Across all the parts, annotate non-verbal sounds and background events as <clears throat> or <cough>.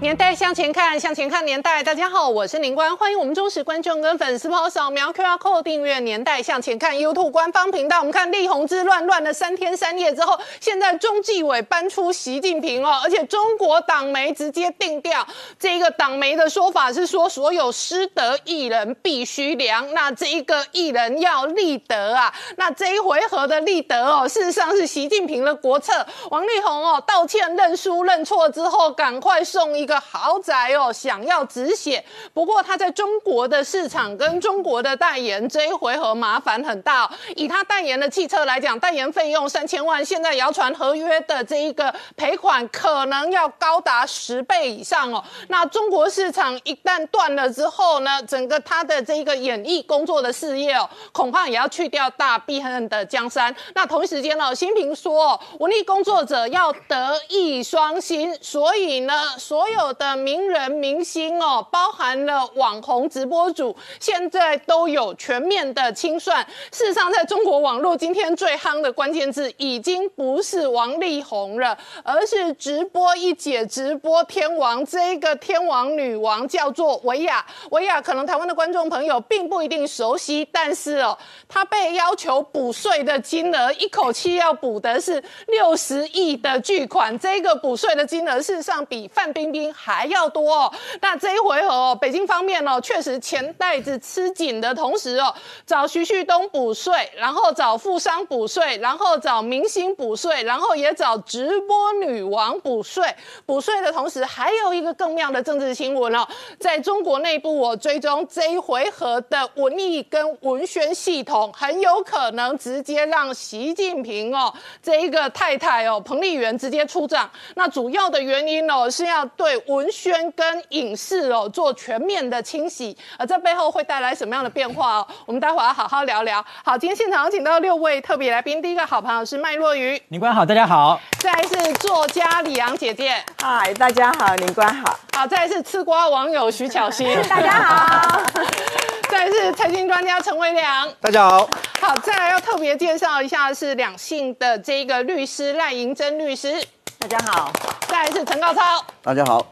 年代向前看，向前看年代。大家好，我是林官，欢迎我们忠实观众跟粉丝朋友扫描 QR Code 订阅《年代向前看》YouTube 官方频道。我们看立宏之乱乱了三天三夜之后，现在中纪委搬出习近平哦，而且中国党媒直接定调，这一个党媒的说法是说，所有失德艺人必须凉。那这一个艺人要立德啊，那这一回合的立德哦，事实上是习近平的国策。王力宏哦道歉认输认错之后，赶快送一。个豪宅哦，想要止血，不过他在中国的市场跟中国的代言这一回合麻烦很大哦。以他代言的汽车来讲，代言费用三千万，现在谣传合约的这一个赔款可能要高达十倍以上哦。那中国市场一旦断了之后呢，整个他的这一个演艺工作的事业哦，恐怕也要去掉大避恨的江山。那同一时间呢，新平说，文艺工作者要德艺双馨，所以呢，所有。有的名人明星哦，包含了网红直播主，现在都有全面的清算。事实上，在中国网络今天最夯的关键字，已经不是王力宏了，而是直播一姐、直播天王。这个天王女王叫做维亚，维亚可能台湾的观众朋友并不一定熟悉，但是哦，她被要求补税的金额，一口气要补的是六十亿的巨款。这个补税的金额，事实上比范冰冰。还要多哦，那这一回合哦，北京方面哦，确实钱袋子吃紧的同时哦，找徐旭东补税，然后找富商补税，然后找明星补税，然后也找直播女王补税。补税的同时，还有一个更妙的政治新闻哦，在中国内部我追踪这一回合的文艺跟文宣系统，很有可能直接让习近平哦这一个太太哦彭丽媛直接出账。那主要的原因哦是要对。文宣跟影视哦做全面的清洗，而这背后会带来什么样的变化哦？我们待会儿要好好聊聊。好，今天现场请到六位特别来宾，第一个好朋友是麦若愚，林官好，大家好。再来是作家李阳姐姐，嗨，大家好，林官好。好，再来是吃瓜网友徐巧芯，<laughs> 大家好。<laughs> 再来是财经专家陈伟良，大家好。好，再来要特别介绍一下是两性的这个律师赖银珍律师。大家好，再一次陈高超。大家好。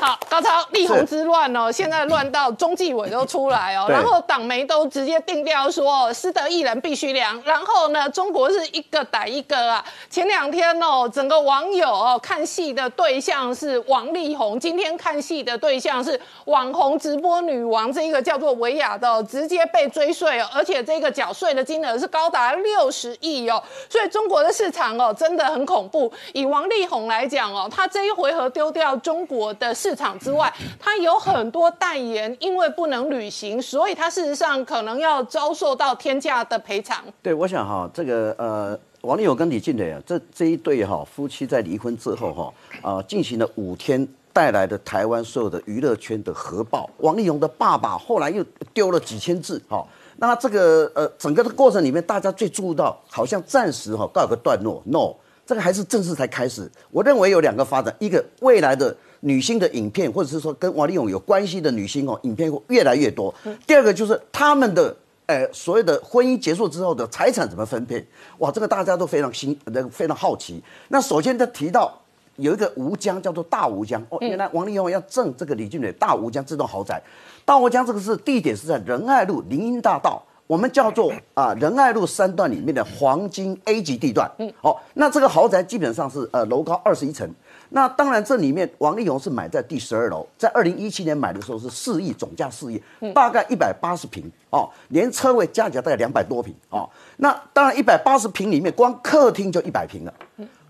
好，高超立宏之乱哦，现在乱到中纪委都出来哦，然后党媒都直接定调说，失德艺人必须凉。然后呢，中国是一个逮一个啊。前两天哦，整个网友哦看戏的对象是王力宏，今天看戏的对象是网红直播女王，这一个叫做维亚的，直接被追税哦，而且这个缴税的金额是高达六十亿哦。所以中国的市场哦真的很恐怖。以王力宏来讲哦，他这一回合丢掉中国的市。市场之外，他有很多代言，因为不能履行，所以他事实上可能要遭受到天价的赔偿。对，我想哈，这个呃，王力宏跟李静蕾啊，这这一对哈夫妻在离婚之后哈啊，进行了五天，带来的台湾所有的娱乐圈的核爆。王力宏的爸爸后来又丢了几千字哈，那这个呃，整个的过程里面，大家最注意到，好像暂时哈告一个段落，no，这个还是正式才开始。我认为有两个发展，一个未来的。女星的影片，或者是说跟王力宏有关系的女星哦，影片会越来越多。第二个就是他们的，呃，所谓的婚姻结束之后的财产怎么分配？哇，这个大家都非常新，那个非常好奇。那首先他提到有一个吴江叫做大吴江哦，原来王力宏要赠这个李俊磊大吴江这栋豪宅。大吴江这个是地点是在仁爱路林荫大道，我们叫做啊仁爱路三段里面的黄金 A 级地段。嗯，好，那这个豪宅基本上是呃楼高二十一层。那当然，这里面王力宏是买在第十二楼，在二零一七年买的时候是四亿，总价四亿，大概一百八十平哦，连车位加起来大概两百多平哦。那当然，一百八十平里面光客厅就一百平了，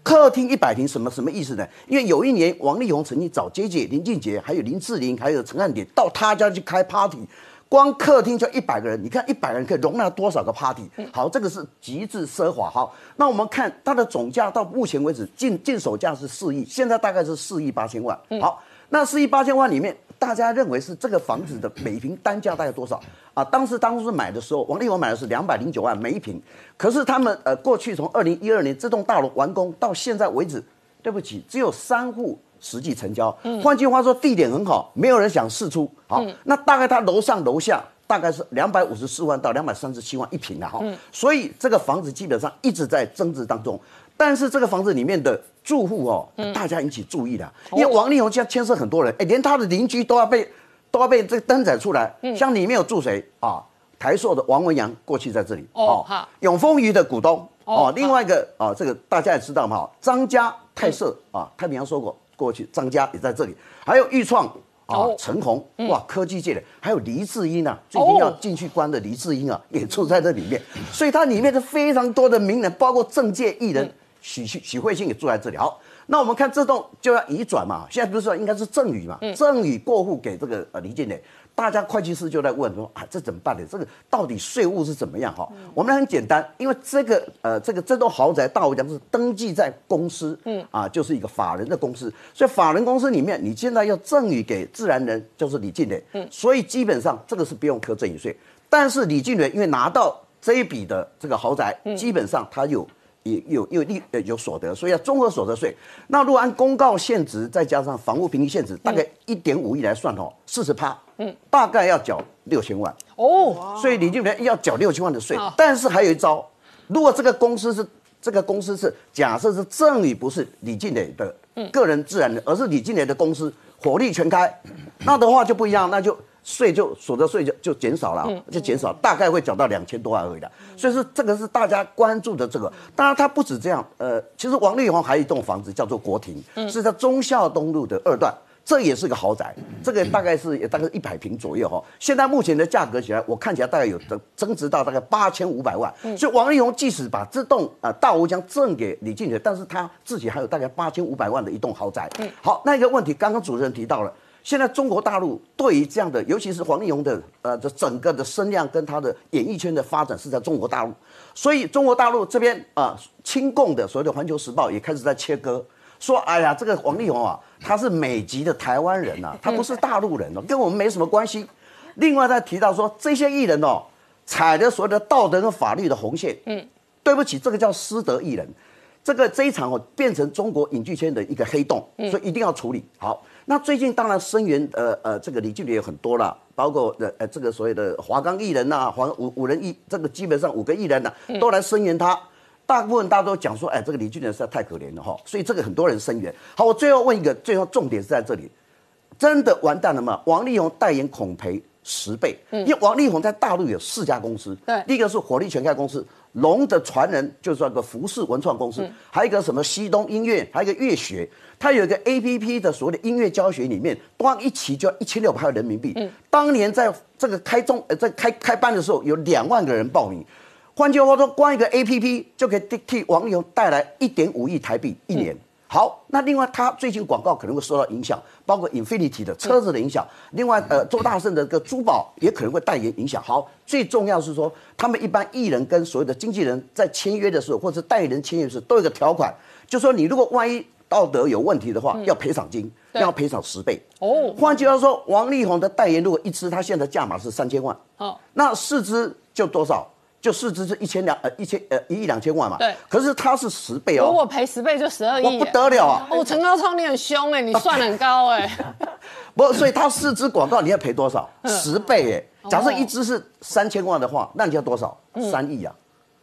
客厅一百平什么什么意思呢？因为有一年王力宏曾经找杰姐、林俊杰，还有林志玲，还有陈汉典到他家去开 party。光客厅就一百个人，你看一百个人可以容纳多少个 party？好，这个是极致奢华。好，那我们看它的总价到目前为止进进手价是四亿，现在大概是四亿八千万。好，那四亿八千万里面，大家认为是这个房子的每平单价大概多少啊？当时当初买的时候，王力宏买的是两百零九万每一平，可是他们呃过去从二零一二年这栋大楼完工到现在为止。对不起，只有三户实际成交。换句话说，地点很好，没有人想试出。好，那大概他楼上楼下大概是两百五十四万到两百三十七万一平啊。哈，所以这个房子基本上一直在增值当中。但是这个房子里面的住户哦，大家引起注意了，因为王力宏家牵涉很多人，哎，连他的邻居都要被都要被这个登载出来。像里面有住谁啊？台塑的王文洋过去在这里哦，好，永丰余的股东哦，另外一个啊，这个大家也知道嘛，张家泰社啊，太平洋说过过去，张家也在这里，还有豫创啊，陈红哇，科技界的，还有黎智英啊，最近要进去关的黎智英啊，<laughs> 也住在这里面，所以它里面是非常多的名人，包括政界艺人。许许许慧欣也住在这里。好，那我们看这栋就要移转嘛。现在不是说应该是赠与嘛？赠与过户给这个呃黎建磊，大家会计师就在问说啊，这怎么办呢？这个到底税务是怎么样？哈，我们很简单，因为这个呃这个这栋豪宅大我讲是登记在公司，嗯啊，就是一个法人的公司，所以法人公司里面你现在要赠与给自然人，就是李进磊，嗯，所以基本上这个是不用科赠与税。但是李进磊因为拿到这一笔的这个豪宅，基本上他有。也有有利呃有所得，所以要综合所得税。那如果按公告限值再加上房屋评级限值，大概一点五亿来算哦，四十趴，嗯，大概要缴六千万哦。所以李俊莲要缴六千万的税，但是还有一招，如果这个公司是这个公司是假设是赠与不是李俊磊的个人自然人，而是李俊磊的公司火力全开，那的话就不一样，那就。税就所得税就就减少了，就减少，大概会缴到两千多万而已的。所以说这个是大家关注的这个。当然它不止这样，呃，其实王力宏还有一栋房子叫做国庭，是在忠孝东路的二段，这也是个豪宅，这个大概是大概一百平左右哈。现在目前的价格起来，我看起来大概有增增值到大概八千五百万。所以王力宏即使把这栋呃大吴江赠给李进哲，但是他自己还有大概八千五百万的一栋豪宅。好，那一个问题，刚刚主持人提到了。现在中国大陆对于这样的，尤其是黄立荣的，呃，这整个的声量跟他的演艺圈的发展是在中国大陆，所以中国大陆这边啊，亲共的所谓的《环球时报》也开始在切割，说，哎呀，这个黄立宏啊，他是美籍的台湾人呐，他不是大陆人哦，跟我们没什么关系。另外他提到说，这些艺人哦，踩着所谓的道德和法律的红线，嗯，对不起，这个叫失德艺人，这个这一场哦，变成中国影剧圈的一个黑洞，所以一定要处理好。那最近当然声援呃呃这个李俊杰有很多了，包括呃呃这个所谓的华冈艺人呐，华五五人艺这个基本上五个艺人呐都来声援他，大部分大家都讲说，哎，这个李俊磊实在太可怜了哈，所以这个很多人声援。好，我最后问一个，最后重点是在这里，真的完蛋了吗？王力宏代言孔培十倍，因为王力宏在大陆有四家公司，对，第一个是火力全开公司。龙的传人就是那个服饰文创公司，还有一个什么西东音乐，还有一个乐学，它有一个 A P P 的所谓的音乐教学里面，光一期就要一千六百块人民币。嗯，当年在这个开中呃在开开班的时候，有两万个人报名。换句话说，光一个 A P P 就可以替王力宏带来一点五亿台币一年。好，那另外他最近广告可能会受到影响，包括 Infinity 的车子的影响。另外，呃，周大胜的个珠宝也可能会代言影响。好，最重要是说，他们一般艺人跟所有的经纪人在签约的时候，或者代言人签约时，都有个条款，就说你如果万一道德有问题的话，要赔偿金，要赔偿十倍。哦，换句话说，王力宏的代言如果一支，他现在价码是三千万，哦，那四支就多少？就四支是一千两呃一千呃一亿两千万嘛，对。可是它是十倍哦，如果赔十倍就十二亿，不得了啊！哦，陈高超你很凶哎，你算很高哎。<laughs> 不，所以它四支广告你要赔多少？十倍哎。假设一支是三千万的话，那你要多少？三亿啊，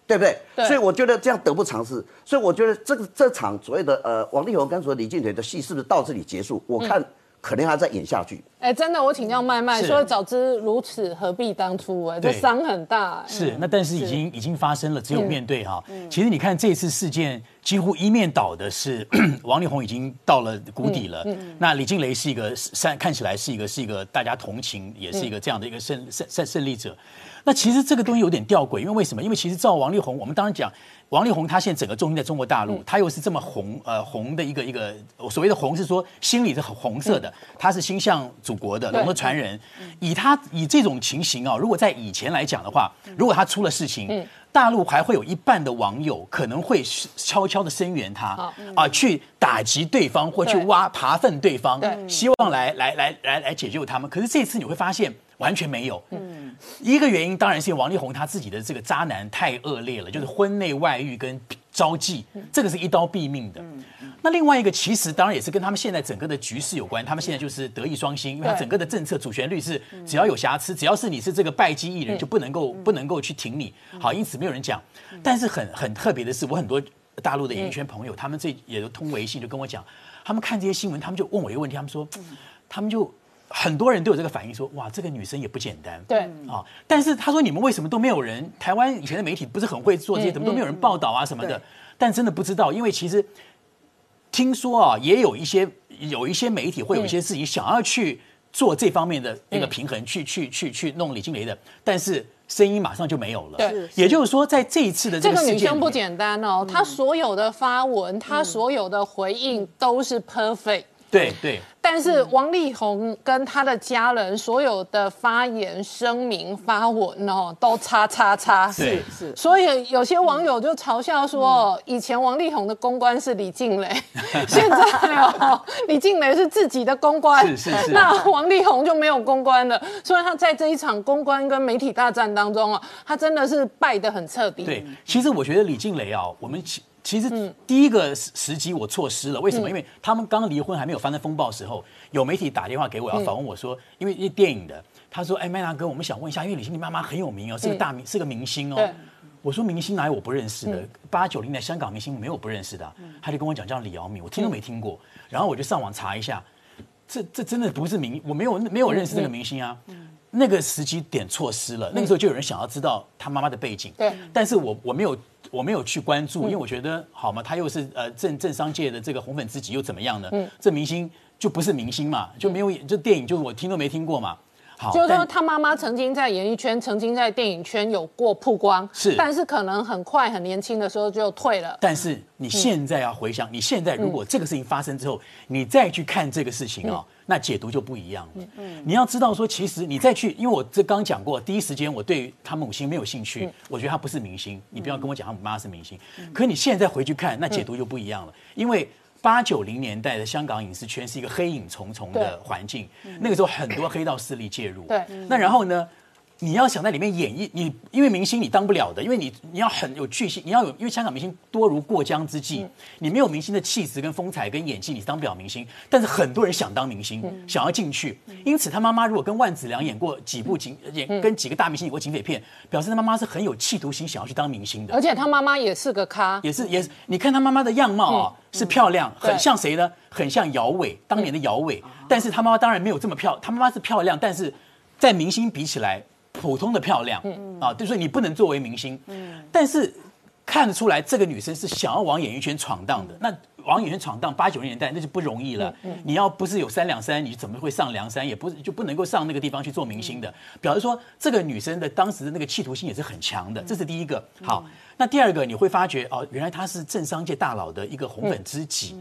对不对？所以我觉得这样得不偿失。所以我觉得这个这场所谓的呃王力宏跟所谓李俊磊的戏是不是到这里结束？我看。可能还在演下去。哎，真的，我请教麦麦，说早知如此，何必当初？哎，这伤很大。是，那但是已经已经发生了，只有面对哈。其实你看这次事件，几乎一面倒的是 <clears throat> 王力宏已经到了谷底了。那李静蕾是一个善，看起来是一个是一个大家同情，也是一个这样的一个胜胜胜胜利者。那其实这个东西有点吊诡，因为为什么？因为其实照王力宏，我们当然讲。王力宏他现在整个重心在中国大陆，他又是这么红，呃，红的一个一个所谓的红是说心里是很红色的，他是心向祖国的龙的传人。以他以这种情形啊，如果在以前来讲的话，如果他出了事情，大陆还会有一半的网友可能会悄悄的声援他啊，去打击对方或去挖爬粪对方，希望来来来来来解救他们。可是这次你会发现。完全没有，嗯，一个原因当然是王力宏他自己的这个渣男太恶劣了，就是婚内外遇跟招妓，这个是一刀毙命的。那另外一个其实当然也是跟他们现在整个的局势有关，他们现在就是德艺双馨，因为他整个的政策主旋律是只要有瑕疵，只要是你是这个败绩艺人，就不能够不能够去挺你。好，因此没有人讲。但是很很特别的是，我很多大陆的演艺圈朋友，他们这也都通微信就跟我讲，他们看这些新闻，他们就问我一个问题，他们说，他们就很多人都有这个反应，说哇，这个女生也不简单。对，啊，但是他说你们为什么都没有人？台湾以前的媒体不是很会做这些，怎么都没有人报道啊什么的？但真的不知道，因为其实听说啊，也有一些有一些媒体会有一些自己想要去做这方面的那个平衡，去去去去弄李金雷的，但是声音马上就没有了。对也就是说，在这一次的这个这个女生不简单哦，她所有的发文，她所有的回应都是 perfect。对对但是王力宏跟他的家人所有的发言、声明、发文哦，都叉叉叉。是是所以有些网友就嘲笑说，以前王力宏的公关是李静蕾，<laughs> 现在哦，李静蕾是自己的公关，是是是那王力宏就没有公关了。所以他在这一场公关跟媒体大战当中啊，他真的是败得很彻底。对，其实我觉得李静蕾啊，我们其其实嗯。第一个时时机我错失了，为什么？因为他们刚离婚还没有发生风暴的时候，有媒体打电话给我要访问我说，因为因为电影的，他说：“哎，麦大哥，我们想问一下，因为李静蕾妈妈很有名哦，是个大明，是个明星哦。”我说明星哪有我不认识的？八九零的香港明星没有我不认识的啊、他就跟我讲叫李瑶敏，我听都没听过。然后我就上网查一下，这这真的不是明，我没有没有认识这个明星啊。那个时机点错失了，那个时候就有人想要知道他妈妈的背景，对。但是我我没有我没有去关注，因为我觉得好嘛，他又是呃政政商界的这个红粉知己，又怎么样呢？这明星就不是明星嘛，就没有演这电影就我听都没听过嘛。好，就是说，他妈妈曾经在演艺圈、曾经在电影圈有过曝光，是但是可能很快、很年轻的时候就退了。但是你现在要回想，你现在如果这个事情发生之后，你再去看这个事情啊、那解读就不一样了。你要知道说，其实你再去，因为我这刚讲过，第一时间我对他母亲没有兴趣，我觉得他不是明星，你不要跟我讲他妈是明星。可你现在回去看，那解读就不一样了，因为。八九零年代的香港影视圈是一个黑影重重的对环境，那个时候很多黑道势力介入。对那然后呢？你要想在里面演绎，你因为明星你当不了的，因为你你要很有巨星，你要有，因为香港明星多如过江之鲫，你没有明星的气质跟风采跟演技，你当不了明星。但是很多人想当明星，想要进去，因此他妈妈如果跟万梓良演过几部警演，跟几个大明星演过警匪片，表示他妈妈是很有企图心，想要去当明星的。而且他妈妈也是个咖，也是也是，你看他妈妈的样貌啊，是漂亮，对很像谁呢？很像姚伟，当年的姚伟。但是他妈妈当然没有这么漂，他妈妈是漂亮，但是在明星比起来，普通的漂亮啊，对，所以你不能作为明星。嗯但是看得出来，这个女生是想要往演艺圈闯荡的。那往演艺圈闯荡，八九十年代那就不容易了。嗯你要不是有三两三，你怎么会上梁山？也不是就不能够上那个地方去做明星的。表示说，这个女生的当时的那个企图心也是很强的，这是第一个。好，那第二个你会发觉哦，原来她是政商界大佬的一个红粉知己。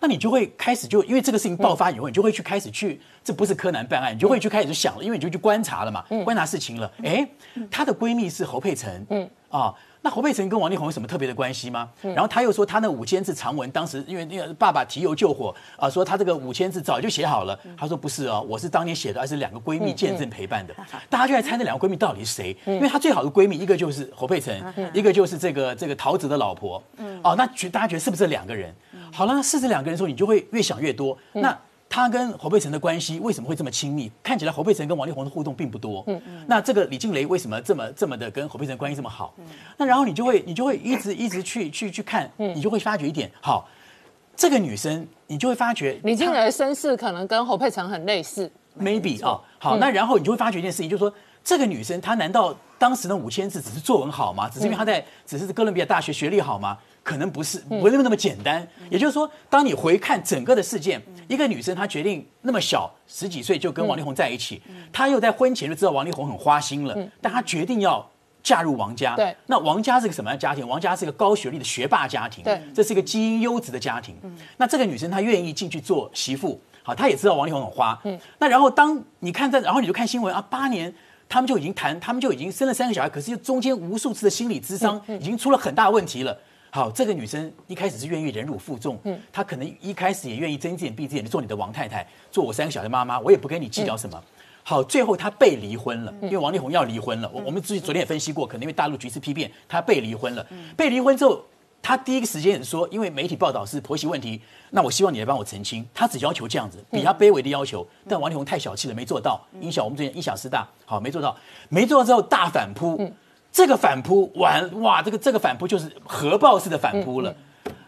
那你就会开始就因为这个事情爆发以后，你就会去开始去，这不是柯南办案，你就会去开始想了，因为你就去观察了嘛，观察事情了。哎，她的闺蜜是侯佩岑，嗯啊。那侯佩岑跟王力宏有什么特别的关系吗？然后他又说他那五千字长文，当时因为那个爸爸提油救火啊，说他这个五千字早就写好了。他说不是哦，我是当年写的，而是两个闺蜜见证陪伴的。大家就来猜那两个闺蜜到底是谁？因为她最好的闺蜜一个就是侯佩岑，一个就是这个这个陶喆的老婆。哦，那觉大家觉得是不是这两个人？好了，那是这两个人的时候，你就会越想越多。那他跟侯佩岑的关系为什么会这么亲密？看起来侯佩岑跟王力宏的互动并不多。嗯嗯那这个李静蕾为什么这么这么的跟侯佩岑关系这么好？嗯那然后你就会你就会一直一直去去去看，你就会发觉一点，好，这个女生你就会发觉李静蕾的身世可能跟侯佩岑很类似。maybe 啊、好，那然后你就会发觉一件事情，就是说这个女生她难道当时的五千字只是作文好吗？只是因为她在只是哥伦比亚大学学历好吗？可能不是，不是那么简单。也就是说，当你回看整个的事件，一个女生她决定那么小十几岁就跟王力宏在一起，她又在婚前就知道王力宏很花心了，但她决定要。嫁入王家，对那王家是个什么样的家庭？王家是个高学历的学霸家庭，对这是一个基因优质的家庭。那这个女生她愿意进去做媳妇，好，她也知道王力宏很花，嗯，那然后当你看在，然后你就看新闻啊，八年。他们就已经谈，他们就已经生了三个小孩，可是中间无数次的心理咨商已经出了很大问题了。好，这个女生一开始是愿意忍辱负重，嗯，她可能一开始也愿意睁一只眼闭一只眼，做你的王太太，做我三个小孩的妈妈，我也不跟你计较什么。好，最后她被离婚了，因为王力宏要离婚了。我我们昨昨天也分析过，可能因为大陆局势批变，她被离婚了。被离婚之后，他第一个时间也说，因为媒体报道是婆媳问题，那我希望你来帮我澄清。他只要求这样子，比他卑微的要求。但王力宏太小气了，没做到。因小我们最近因小失大，好没做到，没做到之后大反扑。这个反扑完，哇，这个这个反扑就是核爆式的反扑了。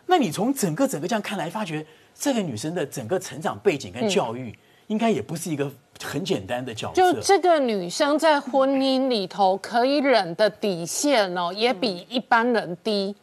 那你从整个整个这样看来，发觉这个女生的整个成长背景跟教育，应该也不是一个很简单的角色。就这个女生在婚姻里头可以忍的底线哦，也比一般人低。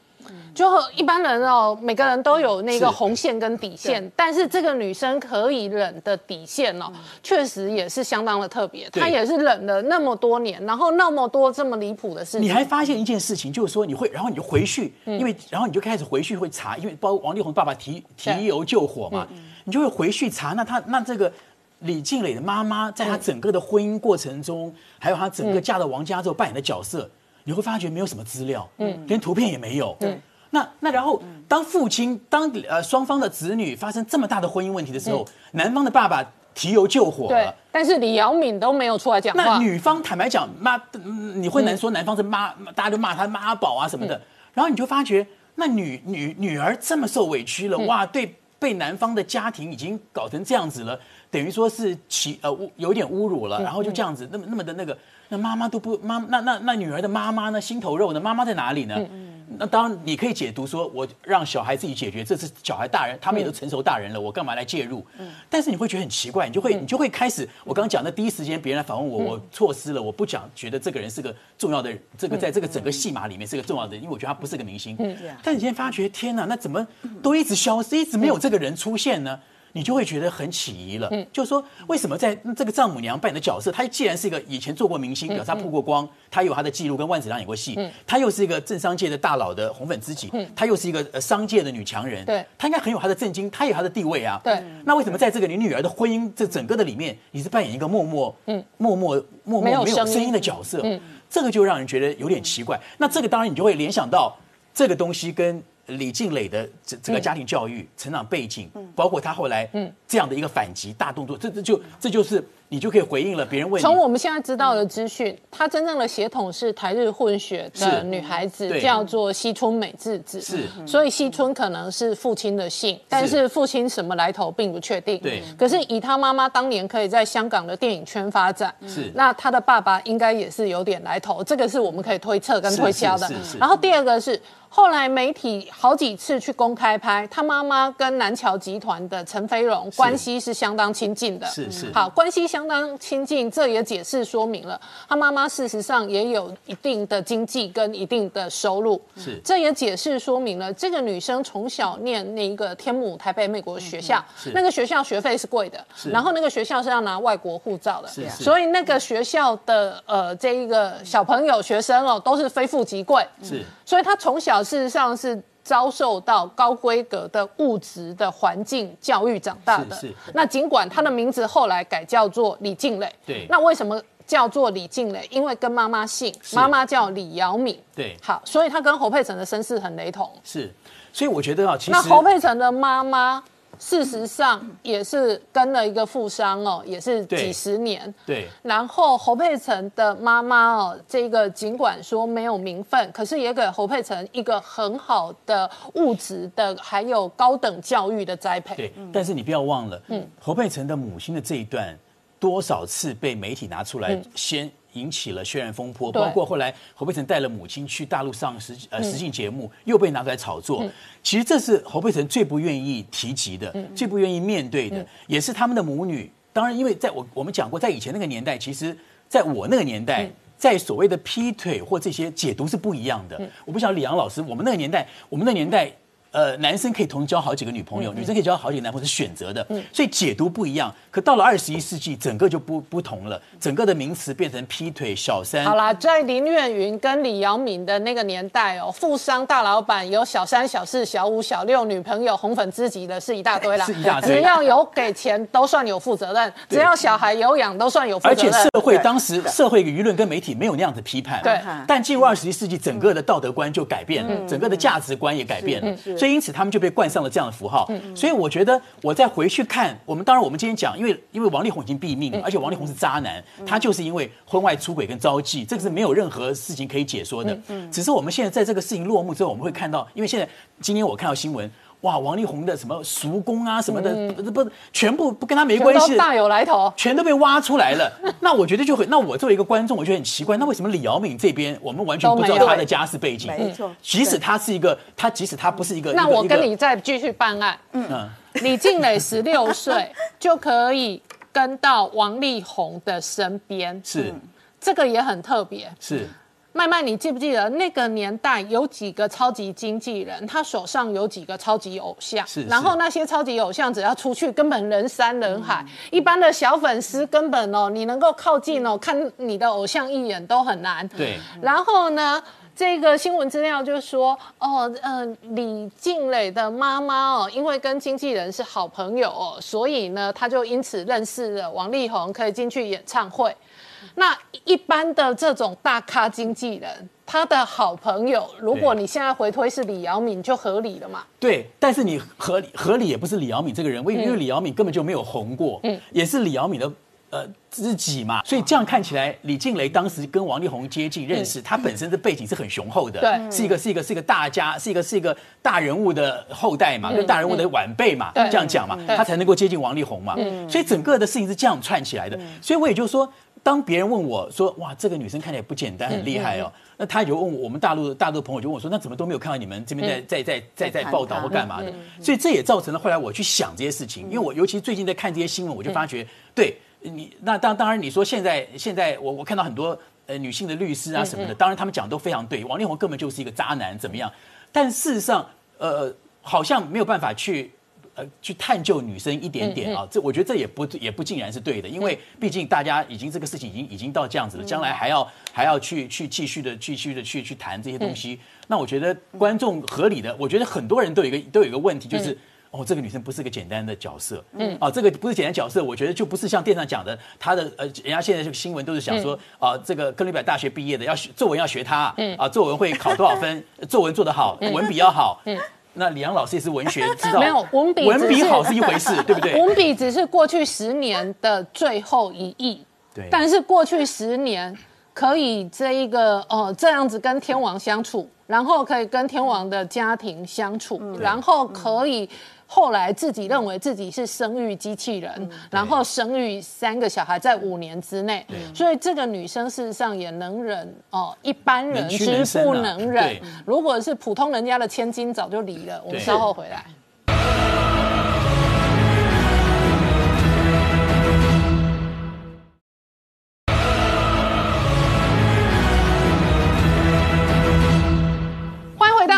就一般人哦，每个人都有那个红线跟底线，但是这个女生可以忍的底线哦，确实也是相当的特别。她也是忍了那么多年，然后那么多这么离谱的事情。你还发现一件事情，就是说你会，然后你就回去，因为然后你就开始回去会查，因为包括王力宏爸爸提提油救火嘛，你就会回去查。那他那这个李静蕾的妈妈，在她整个的婚姻过程中，还有她整个嫁到王家之后扮演的角色，你会发觉没有什么资料，嗯，连图片也没有，对。那那然后，当父亲当呃双方的子女发生这么大的婚姻问题的时候，男方的爸爸提油救火了，但是李瑶敏都没有出来讲话。那女方坦白讲，妈，你会能说男方是妈，大家就骂他妈宝啊什么的。然后你就发觉，那女女女儿这么受委屈了，哇，对，被男方的家庭已经搞成这样子了，等于说是其呃有点侮辱了，然后就这样子，那么那么的那个，那妈妈都不妈，那那那女儿的妈妈呢，心头肉呢，妈妈在哪里呢？那当然，你可以解读说，我让小孩自己解决，这是小孩大人，他们也都成熟大人了，我干嘛来介入？嗯，但是你会觉得很奇怪，你就会你就会开始，我刚刚讲的第一时间别人来访问我，我错失了，我不讲，觉得这个人是个重要的，这个在这个整个戏码里面是个重要的，因为我觉得他不是个明星。嗯，但你今天发觉，天哪，那怎么都一直消失，一直没有这个人出现呢？你就会觉得很起疑了，嗯，就是说为什么在这个丈母娘扮演的角色，她既然是一个以前做过明星，表示她曝过光，她有她的记录，跟万梓良。演过戏，嗯，她又是一个政商界的大佬的红粉知己，嗯，她又是一个呃商界的女强人，对，她应该很有她的震惊，她有她的地位啊，对，那为什么在这个你女儿的婚姻这整个的里面，你是扮演一个默默，嗯，默默默默没有声音的角色，嗯，这个就让人觉得有点奇怪。那这个当然你就会联想到这个东西跟。李静蕾的这这个家庭教育、成长背景，包括他后来这样的一个反击大动作，这这就这就是你就可以回应了别人问。从我们现在知道的资讯，她真正的血统是台日混血的女孩子，叫做西村美智子。是，所以西村可能是父亲的姓，但是父亲什么来头并不确定。对。可是以他妈妈当年可以在香港的电影圈发展，是，那他的爸爸应该也是有点来头，这个是我们可以推测跟推敲的。然后第二个是。后来媒体好几次去公开拍他妈妈跟南桥集团的陈飞荣关系是相当亲近的，是是。好关系相当亲近，这也解释说明了他妈妈事实上也有一定的经济跟一定的收入，是。这也解释说明了这个女生从小念那一个天母台北美国学校，那个学校学费是贵的，然后那个学校是要拿外国护照的，是。所以那个学校的呃这一个小朋友学生哦都是非富即贵，是。所以他从小事实上是遭受到高规格的物质的环境教育长大的。是。那尽管他的名字后来改叫做李静蕾。对。那为什么叫做李静蕾？因为跟妈妈姓，妈妈叫李瑶敏。对。好，所以他跟侯佩岑的身世很雷同。是。所以我觉得啊，其实那侯佩岑的妈妈。事实上也是跟了一个富商哦，也是几十年。对。然后侯佩岑的妈妈哦，这个尽管说没有名分，可是也给侯佩岑一个很好的物质的，还有高等教育的栽培。对。但是你不要忘了，嗯，侯佩岑的母亲的这一段，多少次被媒体拿出来先。引起了轩然风波，包括后来侯佩岑带了母亲去大陆上实呃实境节目，又被拿出来炒作。其实这是侯佩岑最不愿意提及的，最不愿意面对的，也是他们的母女。当然，因为在我我们讲过，在以前那个年代，其实在我那个年代，在所谓的劈腿或这些解读是不一样的。我不晓得李阳老师，我们那个年代，我们那年代。呃，男生可以同时交好几个女朋友，女生可以交好几个男朋友，是选择的，嗯所以解读不一样。可到了二十一世纪，整个就不不同了，整个的名词变成劈腿、小三。好啦，在林月云跟李阳敏的那个年代哦，富商大老板有小三、小四、小五、小六女朋友，红粉知己的是一大堆啦，是一大堆。只要有给钱，都算有负责任；只要小孩有养，都算有负责任。而且社会当时社会舆论跟媒体没有那样子批判，对。但进入二十一世纪，整个的道德观就改变了，整个的价值观也改变了，所以。所以因此他们就被冠上了这样的符号。所以我觉得我再回去看，我们当然我们今天讲，因为因为王力宏已经毙命了，而且王力宏是渣男，他就是因为婚外出轨跟招妓，这个是没有任何事情可以解说的。只是我们现在在这个事情落幕之后，我们会看到，因为现在今天我看到新闻。哇，王力宏的什么叔公啊什么的，不不，全部不跟他没关系，大有来头，全都被挖出来了。<laughs> 那我觉得就很，那我作为一个观众，我觉得很奇怪，那为什么李瑶敏这边我们完全不知道他的家世背景？没错，即使他是一个，他即使他不是一个，那我跟你再继续办案。嗯，李静蕾十六岁 <laughs> 就可以跟到王力宏的身边，是。这个也很特别，是。麦麦，你记不记得那个年代有几个超级经纪人，他手上有几个超级偶像？是。然后那些超级偶像只要出去，根本人山人海，一般的小粉丝根本哦，你能够靠近哦，看你的偶像一眼都很难。对。然后呢，这个新闻资料就说，哦，嗯，李静蕾的妈妈哦，因为跟经纪人是好朋友哦，所以呢，他就因此认识了王力宏，可以进去演唱会。那一般的这种大咖经纪人，他的好朋友，如果你现在回推是李瑶敏，就合理了嘛？对，但是你合理合理也不是李瑶敏这个人，因为因为李瑶敏根本就没有红过，嗯，也是李瑶敏的呃知己嘛，所以这样看起来，李静蕾当时跟王力宏接近认识，他本身的背景是很雄厚的，对，是一个是一个是一个大家，是一个是一个大人物的后代嘛，跟大人物的晚辈嘛，这样讲嘛，他才能够接近王力宏嘛，所以整个的事情是这样串起来的，所以我也就说。当别人问我说：“哇，这个女生看起来不简单，很厉害哦。”那他就问我们大陆的大陆朋友就问我说：“那怎么都没有看到你们这边在在在在在报道或干嘛的？”所以这也造成了后来我去想这些事情，因为我尤其最近在看这些新闻，我就发觉，对你那当当然你说现在现在我我看到很多呃女性的律师啊什么的，当然他们讲都非常对，王力宏根本就是一个渣男怎么样？但事实上呃好像没有办法去。呃，去探究女生一点点啊，这我觉得这也不也不尽然是对的，因为毕竟大家已经这个事情已经已经到这样子了，将来还要还要去去继续的继续的去去谈这些东西。那我觉得观众合理的，我觉得很多人都有一个都有一个问题，就是哦，这个女生不是个简单的角色，嗯，啊，这个不是简单角色，我觉得就不是像电视上讲的，她的呃，人家现在这个新闻都是想说啊，这个哥伦比亚大学毕业的要学作文要学她，嗯，啊，作文会考多少分，<laughs> 作文做得好，文笔要好，嗯。那李阳老师也是文学，<laughs> 知道没有文笔文笔好是一回事，<laughs> 对不对？文笔只是过去十年的最后一役，对。但是过去十年可以这一个呃这样子跟天王相处，然后可以跟天王的家庭相处，然后可以。后来自己认为自己是生育机器人，然后生育三个小孩在五年之内，所以这个女生事实上也能忍哦，一般人是不能忍。如果是普通人家的千金，早就离了。我们稍后回来。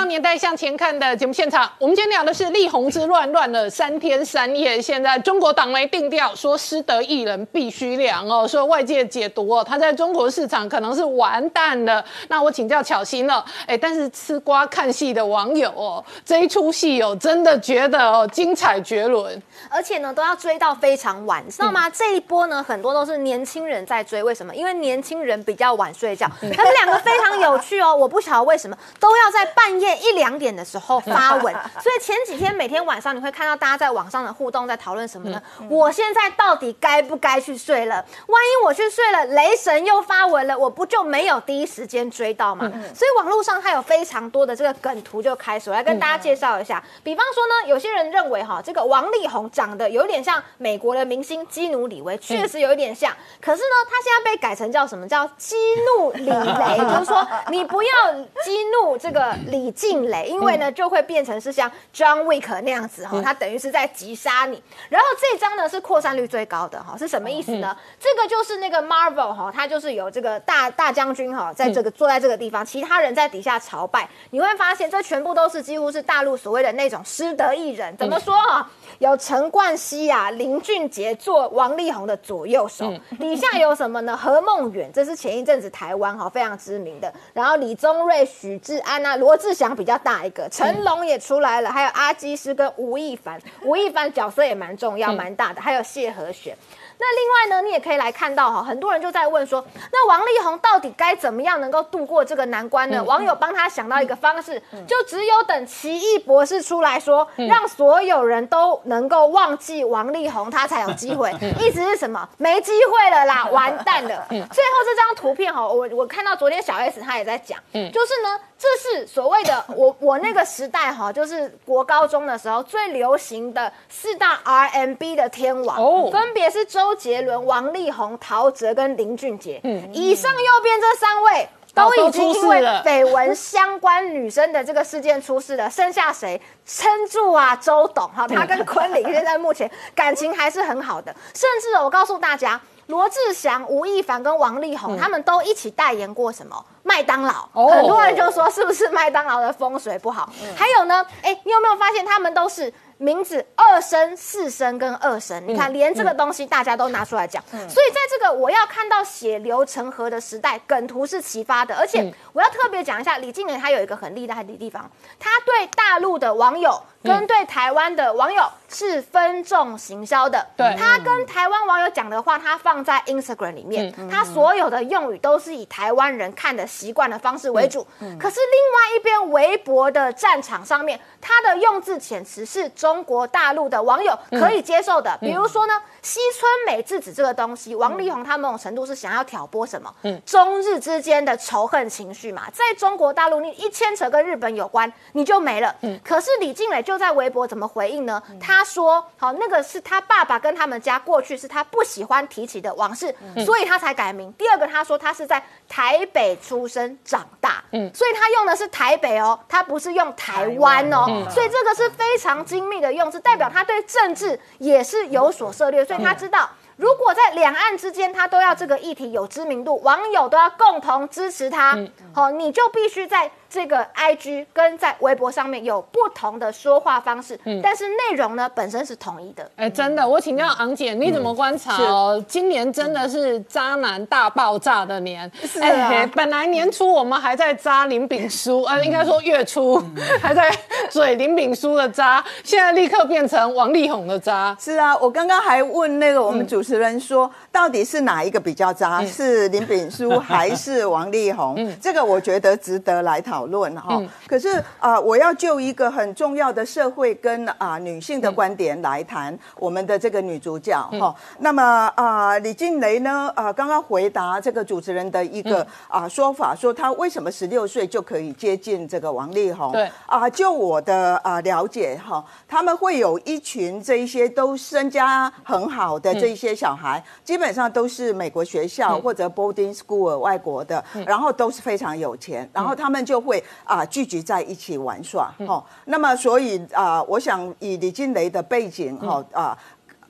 年代向前看的节目现场，我们今天聊的是力宏之乱，乱了三天三夜。现在中国党媒定调说，失德艺人必须凉哦。说外界解读哦，他在中国市场可能是完蛋了。那我请教巧心了，哎，但是吃瓜看戏的网友哦，这一出戏哦，真的觉得哦精彩绝伦，而且呢都要追到非常晚，知道吗？这一波呢很多都是年轻人在追，为什么？因为年轻人比较晚睡觉。他们两个非常有趣哦，我不晓得为什么都要在半夜。一两点的时候 <laughs> 发文，所以前几天每天晚上你会看到大家在网上的互动，在讨论什么呢？我现在到底该不该去睡了？万一我去睡了，雷神又发文了，我不就没有第一时间追到吗？所以网络上它有非常多的这个梗图就开始，我来跟大家介绍一下。比方说呢，有些人认为哈，这个王力宏长得有点像美国的明星基努里维，确实有一点像。可是呢，他现在被改成叫什么叫激怒李雷，<laughs> 就是说你不要激怒这个李静。雷，因为呢就会变成是像 John Wick 那样子哈，他等于是在击杀你。然后这张呢是扩散率最高的哈，是什么意思呢？这个就是那个 Marvel 哈，他就是有这个大大将军哈，在这个坐在这个地方，其他人在底下朝拜。你会发现这全部都是几乎是大陆所谓的那种失德艺人。怎么说啊？有陈冠希啊，林俊杰做王力宏的左右手，底下有什么呢？何梦远，这是前一阵子台湾哈非常知名的。然后李宗瑞、许志安啊，罗志祥比较大一个？成龙也出来了，还有阿基师跟吴亦凡，<laughs> 吴亦凡角色也蛮重要、蛮大的，还有谢和弦。那另外呢，你也可以来看到哈，很多人就在问说，那王力宏到底该怎么样能够度过这个难关呢？网友帮他想到一个方式，就只有等奇异博士出来说，让所有人都能够忘记王力宏，他才有机会。<laughs> 意思是什么？没机会了啦，完蛋了。<laughs> 最后这张图片哈，我我看到昨天小 S 他也在讲，就是呢，这是所谓的我我那个时代哈，就是国高中的时候最流行的四大 RMB 的天王，分别是周。周杰伦、王力宏、陶喆跟林俊杰，嗯，以上右边这三位都已经因为绯闻 <laughs> 相关女生的这个事件出事了，剩下谁撑住啊？周董哈，他跟昆凌现在目前感情还是很好的，甚至我告诉大家，罗志祥、吴亦凡跟王力宏他们都一起代言过什么？麦当劳，很多人就说是不是麦当劳的风水不好？还有呢，哎，你有没有发现他们都是？名字二声、四声跟二声，你看，连这个东西大家都拿出来讲。所以在这个我要看到血流成河的时代，梗图是启发的。而且我要特别讲一下，李静蕾她有一个很厉害的地方，她对大陆的网友跟对台湾的网友是分众行销的。对，他跟台湾网友讲的话，他放在 Instagram 里面，他所有的用语都是以台湾人看的习惯的方式为主。可是另外一边微博的战场上面，他的用字遣词是。中国大陆的网友可以接受的，比如说呢，西村美智子这个东西，王力宏他某种程度是想要挑拨什么？嗯，中日之间的仇恨情绪嘛，在中国大陆你一牵扯跟日本有关，你就没了。嗯，可是李静蕾就在微博怎么回应呢？他说：“好，那个是他爸爸跟他们家过去是他不喜欢提起的往事，所以他才改名。第二个，他说他是在台北出生长大，嗯，所以他用的是台北哦，他不是用台湾哦，所以这个是非常精密。”的用字代表他对政治也是有所涉猎，所以他知道，如果在两岸之间他都要这个议题有知名度，网友都要共同支持他，好，你就必须在。这个 I G 跟在微博上面有不同的说话方式，嗯，但是内容呢本身是统一的。哎，真的，我请教昂姐，你怎么观察哦？今年真的是渣男大爆炸的年。是啊，本来年初我们还在渣林炳书，呃，应该说月初 <laughs> 还在嘴林炳书的渣，现在立刻变成王力宏的渣。是啊，我刚刚还问那个我们主持人说，到底是哪一个比较渣？是林炳书还是王力宏？<laughs> 这个我觉得值得来讨。论哈，可是啊，我要就一个很重要的社会跟啊女性的观点来谈我们的这个女主角哈。那么啊，李静蕾呢啊，刚刚回答这个主持人的一个啊说法，说她为什么十六岁就可以接近这个王力宏？对啊，就我的啊了解哈，他们会有一群这一些都身家很好的这一些小孩，基本上都是美国学校或者 boarding school 外国的，然后都是非常有钱，然后他们就。会啊聚集在一起玩耍，哦，那么所以啊，我想以李金雷的背景，哈啊。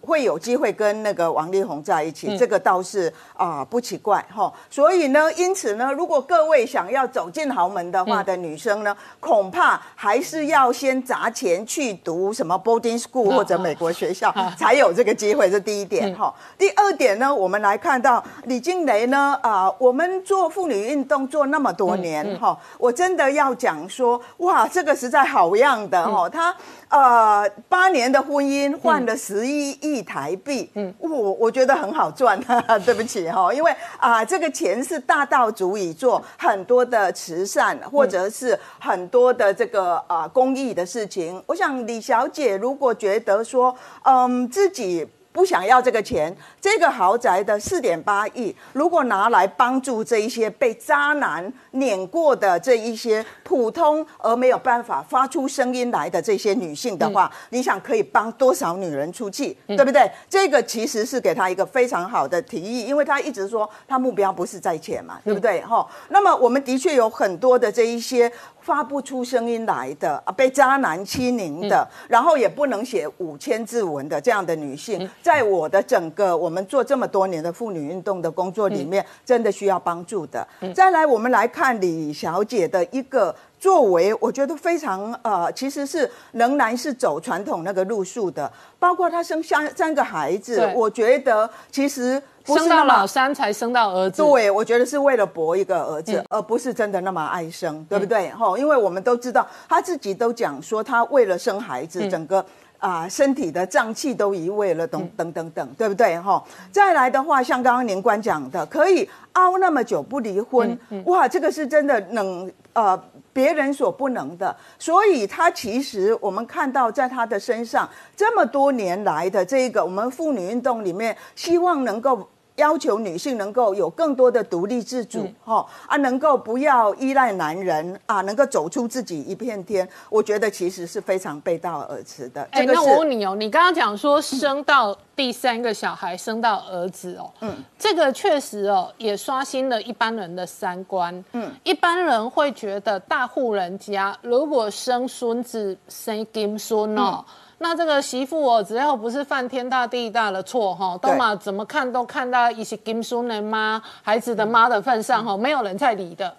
会有机会跟那个王力宏在一起，这个倒是啊不奇怪哈。所以呢，因此呢，如果各位想要走进豪门的话的女生呢，恐怕还是要先砸钱去读什么 boarding school 或者美国学校，才有这个机会。这第一点哈。第二点呢，我们来看到李金雷呢啊，我们做妇女运动做那么多年哈，我真的要讲说，哇，这个实在好样的哈，他。呃，八年的婚姻换了十一亿台币，嗯，我我觉得很好赚，<laughs> 对不起哈，因为啊，这个钱是大到足以做很多的慈善，或者是很多的这个啊公益的事情。我想李小姐如果觉得说，嗯，自己。不想要这个钱，这个豪宅的四点八亿，如果拿来帮助这一些被渣男碾过的这一些普通而没有办法发出声音来的这些女性的话，你想可以帮多少女人出气，对不对？这个其实是给他一个非常好的提议，因为他一直说他目标不是在钱嘛，对不对？哈，那么我们的确有很多的这一些。发不出声音来的啊，被渣男欺凌的，然后也不能写五千字文的这样的女性，在我的整个我们做这么多年的妇女运动的工作里面，真的需要帮助的。再来，我们来看李小姐的一个作为，我觉得非常呃，其实是仍然是走传统那个路数的，包括她生三三个孩子，我觉得其实不是生到老三才生到儿子，对，我觉得是为了博一个儿子，而不是真的那么爱生，对不对？哈、因为我们都知道，她自己都讲说，她为了生孩子，整个。啊，身体的脏器都移位了，等等等等，对不对？哈，再来的话，像刚刚年官讲的，可以熬那么久不离婚，哇，这个是真的能呃别人所不能的。所以他其实我们看到在他的身上这么多年来的这个我们妇女运动里面，希望能够。要求女性能够有更多的独立自主，哈、啊，能够不要依赖男人啊，能够走出自己一片天。我觉得其实是非常背道而驰的。哎、那我问你哦，你刚刚讲说生到第三个小孩，生到儿子哦，嗯，这个确实哦，也刷新了一般人的三观。嗯，一般人会觉得大户人家如果生孙子生金孙哦。那这个媳妇哦，只要不是犯天大地大的错哈，都嘛怎么看都看到一些金孙的妈、孩子的妈的份上哈，没有人在理的。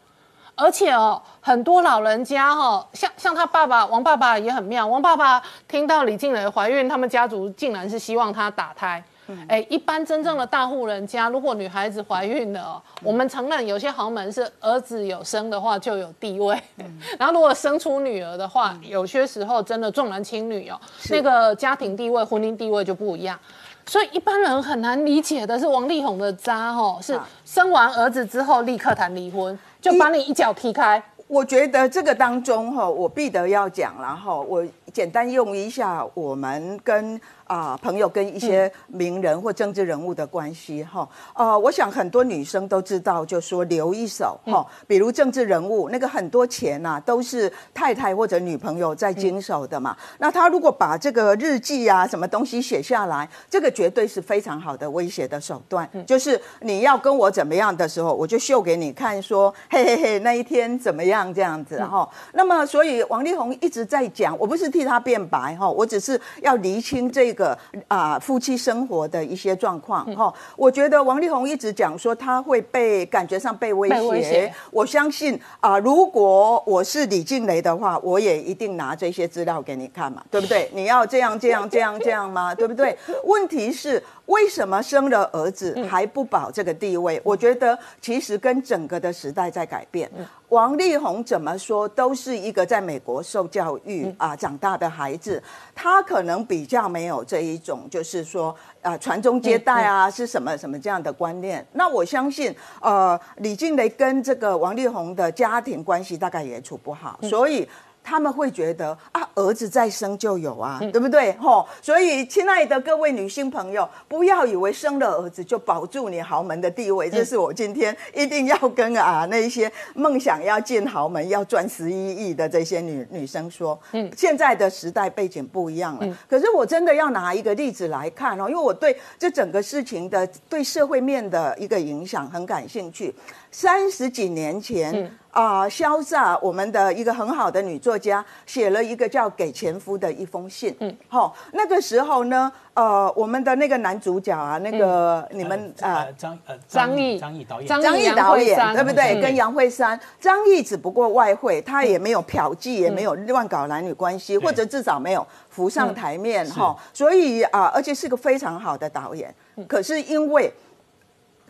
而且哦，很多老人家哈、哦，像像他爸爸王爸爸也很妙。王爸爸听到李静蕾怀孕，他们家族竟然是希望她打胎。哎、一般真正的大户人家，如果女孩子怀孕了、哦，我们承认有些豪门是儿子有生的话就有地位，<laughs> 然后如果生出女儿的话，有些时候真的重男轻女哦，那个家庭地位、婚姻地位就不一样。所以一般人很难理解的是王力宏的渣哦，是啊生完儿子之后立刻谈离婚，就把你一脚踢开。我觉得这个当中哈，我必得要讲，然后我简单用一下我们跟啊、朋友跟一些名人或政治人物的关系哈。呃，我想很多女生都知道，就说留一手哈，比如政治人物那个很多钱呐、都是太太或者女朋友在经手的嘛。那他如果把这个日记啊什么东西写下来，这个绝对是非常好的威胁的手段，就是你要跟我怎么样的时候，我就秀给你看说，嘿嘿嘿，那一天怎么样这样子哈。那么所以王力宏一直在讲，我不是替他辩白哈，我只是要厘清这个啊、夫妻生活的一些状况哈。我觉得王力宏一直讲说他会被感觉上被威胁，我相信啊、如果我是李静蕾的话，我也一定拿这些资料给你看嘛，对不对？你要这样这样这样这样吗？对不对？问题是为什么生了儿子还不保这个地位？我觉得其实跟整个的时代在改变。王力宏怎么说都是一个在美国受教育啊长大的孩子，他可能比较没有这一种，就是说啊传宗接代啊是什么什么这样的观念。那我相信，呃，李静蕾跟这个王力宏的家庭关系大概也处不好，所以。他们会觉得啊，儿子再生就有啊，对不对？吼，所以亲爱的各位女性朋友，不要以为生了儿子就保住你豪门的地位，这是我今天一定要跟啊那一些梦想要进豪门、要赚十一亿的这些女女生说，嗯，现在的时代背景不一样了。可是我真的要拿一个例子来看哦，因为我对这整个事情的对社会面的一个影响很感兴趣。三十几年前啊，潇洒我们的一个很好的女作家写了一个叫《给前夫的一封信》。嗯，好，那个时候呢，呃，我们的那个男主角啊，那个你们啊。呃张呃张译。张译导演。张张译导演对不对？嗯。跟杨慧珊，张译只不过外汇，他也没有嫖妓，也没有乱搞男女关系，或者至少没有浮上台面哈。所以啊，而且是个非常好的导演。可是因为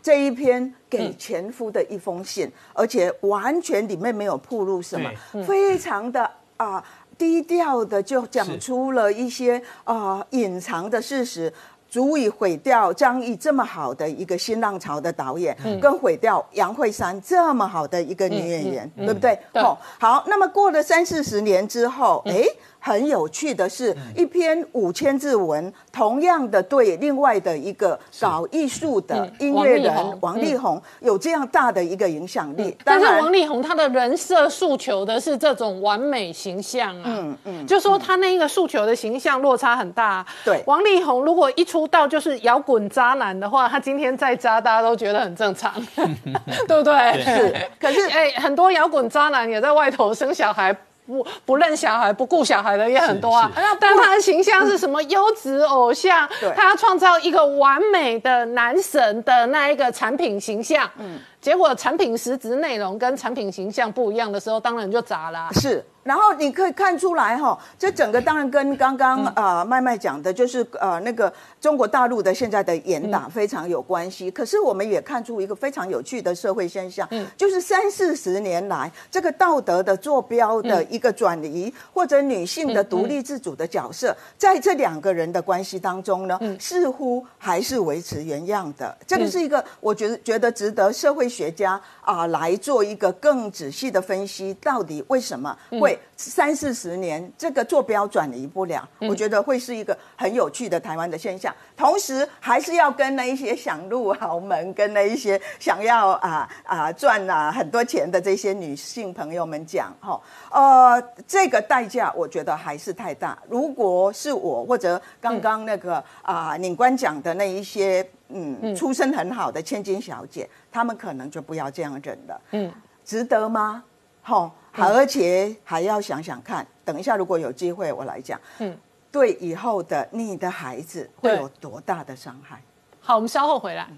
这一篇给前夫的一封信，而且完全里面没有铺露什么，非常的啊低调的就讲出了一些啊隐藏的事实。足以毁掉张译这么好的一个新浪潮的导演，跟毁掉杨慧珊这么好的一个女演员，对不对？对。哦，好，那么过了三四十年之后，哎、很有趣的是，一篇五千字文，同样的对另外的一个搞艺术的嗯。音乐人王力宏。有这样大的一个影响力。但是王力宏他的人设诉求的是这种完美形象啊，嗯嗯，就说他那个诉求的形象落差很大、啊。对。王力宏如果一出道就是摇滚渣男的话，他今天再渣，大家都觉得很正常，<laughs> 对不对？是，可是哎、很多摇滚渣男也在外头生小孩。不不认小孩、不顾小孩的也很多啊是。但他的形象是什么优质偶像对？他要创造一个完美的男神的那一个产品形象。嗯，结果产品实质内容跟产品形象不一样的时候，当然就砸了啊。是，然后你可以看出来哈，这整个当然跟刚刚呃麦麦讲的，就是呃那个中国大陆的现在的严打非常有关系。可是我们也看出一个非常有趣的社会现象，就是三四十年来这个道德的坐标的一个转移，或者女性的独立自主的角色，在这两个人的关系当中呢，似乎还是维持原样的。这个是一个我觉得觉得值得社会学家啊来做一个更仔细的分析，到底为什么会三四十年这个坐标转移不了？我觉得会是一个很有趣的台湾的现象。同时，还是要跟那一些想入豪门、跟那一些想要啊啊赚啊很多钱的这些女性朋友们讲，哈，呃，这个代价我觉得还是太大。如果是我或者刚刚那个啊领官讲的那一些。嗯，出身很好的千金小姐，她们可能就不要这样忍了。嗯，值得吗？好，而且还要想想看，等一下如果有机会我来讲，嗯，对以后的你的孩子会有多大的伤害？好，我们稍后回来。欢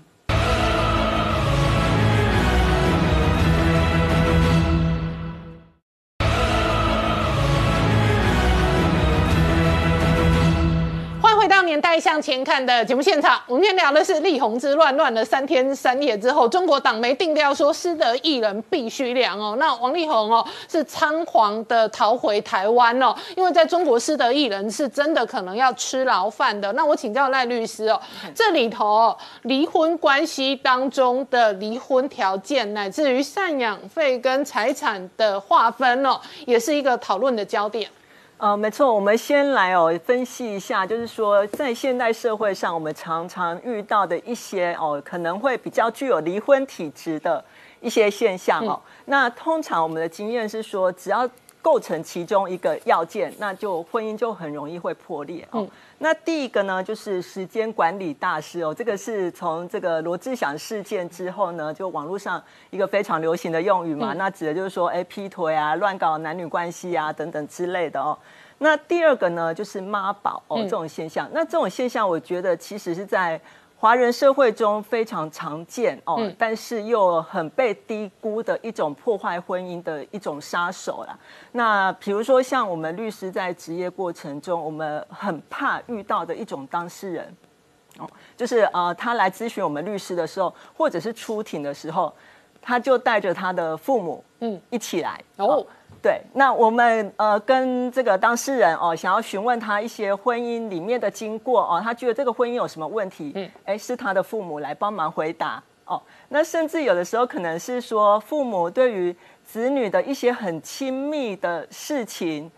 年代向前看》的节目现场，我们今天聊的是力宏之乱，乱了三天三夜之后，中国党媒定调说失德艺人必须凉哦。那王力宏哦是仓皇的逃回台湾哦，因为在中国失德艺人是真的可能要吃牢饭的。那我请教赖律师哦，这里头哦离婚关系当中的离婚条件，乃至于赡养费跟财产的划分哦，也是一个讨论的焦点。呃，没错，我们先来哦分析一下，就是说在现代社会上，我们常常遇到的一些哦可能会比较具有离婚体质的一些现象哦。那通常我们的经验是说，只要构成其中一个要件，那就婚姻就很容易会破裂哦。那第一个呢，就是时间管理大师哦，这个是从这个罗志祥事件之后呢，就网络上一个非常流行的用语嘛，那指的就是说，哎，劈腿啊、乱搞男女关系啊等等之类的哦。那第二个呢，就是妈宝哦这种现象。那这种现象，我觉得其实是在华人社会中非常常见哦，但是又很被低估的一种破坏婚姻的一种杀手啦。那比如说，像我们律师在职业过程中，我们很怕遇到的一种当事人哦，就是呃，他来咨询我们律师的时候，或者是出庭的时候，他就带着他的父母嗯一起来哦。对，那我们呃跟这个当事人哦，想要询问他一些婚姻里面的经过哦，他觉得这个婚姻有什么问题？嗯，哎，是他的父母来帮忙回答哦。那甚至有的时候可能是说，父母对于子女的一些很亲密的事情。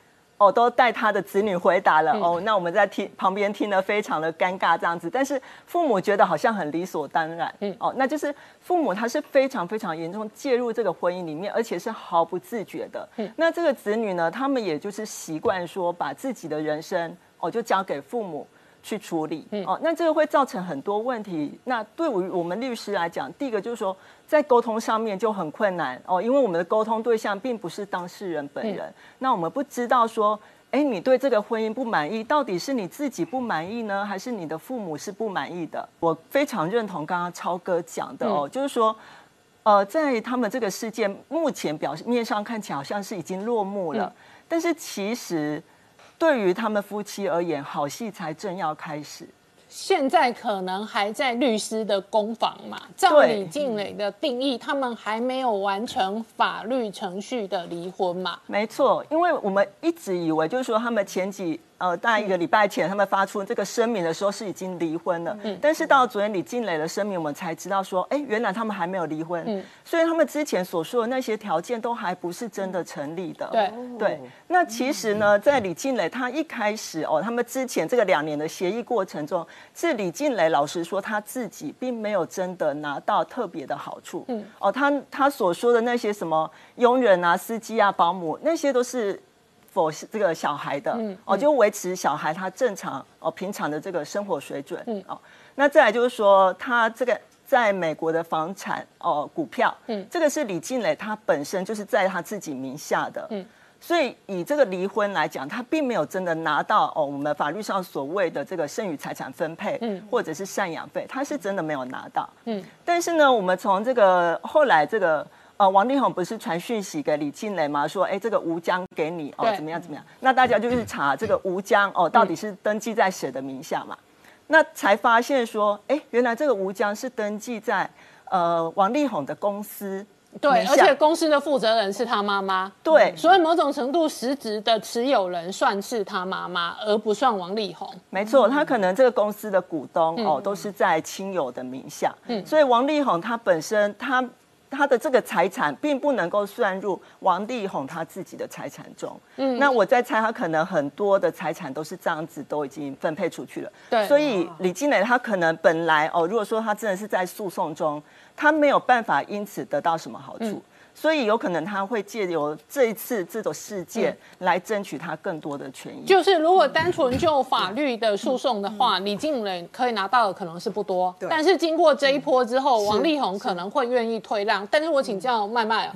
哦，都带他的子女回答了哦，那我们在听旁边听得非常的尴尬这样子，但是父母觉得好像很理所当然，嗯，哦，那就是父母他是非常非常严重介入这个婚姻里面，而且是毫不自觉的，嗯，那这个子女呢，他们也就是习惯说把自己的人生哦就交给父母去处理，哦，那这个会造成很多问题。那对于我们律师来讲，第一个就是说。在沟通上面就很困难哦，因为我们的沟通对象并不是当事人本人，那我们不知道说，哎，你对这个婚姻不满意，到底是你自己不满意呢，还是你的父母是不满意的？我非常认同刚刚超哥讲的哦，就是说，呃，在他们这个事件目前表面上看起来好像是已经落幕了，但是其实对于他们夫妻而言，好戏才正要开始。现在可能还在律师的攻防嘛？照李静蕾的定义，他们还没有完成法律程序的离婚嘛？没错，因为我们一直以为，就是说他们前几。呃，大概一个礼拜前，他们发出这个声明的时候是已经离婚了。嗯。但是到昨天李静蕾的声明，我们才知道说，哎，原来他们还没有离婚。嗯。所以他们之前所说的那些条件都还不是真的成立的。对对。那其实呢，在李静蕾他一开始哦，他们之前这个两年的协议过程中，是李静蕾老实说，他自己并没有真的拿到特别的好处。嗯。哦，他他所说的那些什么佣人啊、司机啊、保姆，那些都是。否这个小孩的哦，就维持小孩他正常哦平常的这个生活水准哦。那再来就是说，他这个在美国的房产哦股票，嗯，这个是李静蕾他本身就是在他自己名下的，嗯，所以以这个离婚来讲，他并没有真的拿到哦，我们法律上所谓的这个剩余财产分配，嗯，或者是赡养费，他是真的没有拿到，嗯。但是呢，我们从这个后来这个呃，王力宏不是传讯息给李庆磊吗？说哎，这个吴江给你哦，怎么样怎么样？那大家就去查这个吴江哦，到底是登记在谁的名下嘛？那才发现说，哎，原来这个吴江是登记在呃王力宏的公司。对，而且公司的负责人是他妈妈，对，所以某种程度实质的持有人算是他妈妈，而不算王力宏。没错，他可能这个公司的股东哦，都是在亲友的名下，嗯，所以王力宏他本身他他的这个财产并不能够算入王力宏他自己的财产中，嗯，那我在猜他可能很多的财产都是这样子都已经分配出去了，对，所以李金磊他可能本来哦，如果说他真的是在诉讼中。他没有办法因此得到什么好处。所以有可能他会借由这一次这种事件来争取他更多的权益。就是如果单纯就法律的诉讼的话，李静蕾可以拿到的可能是不多。但是经过这一波之后，王力宏可能会愿意退让。但是我请教麦麦啊，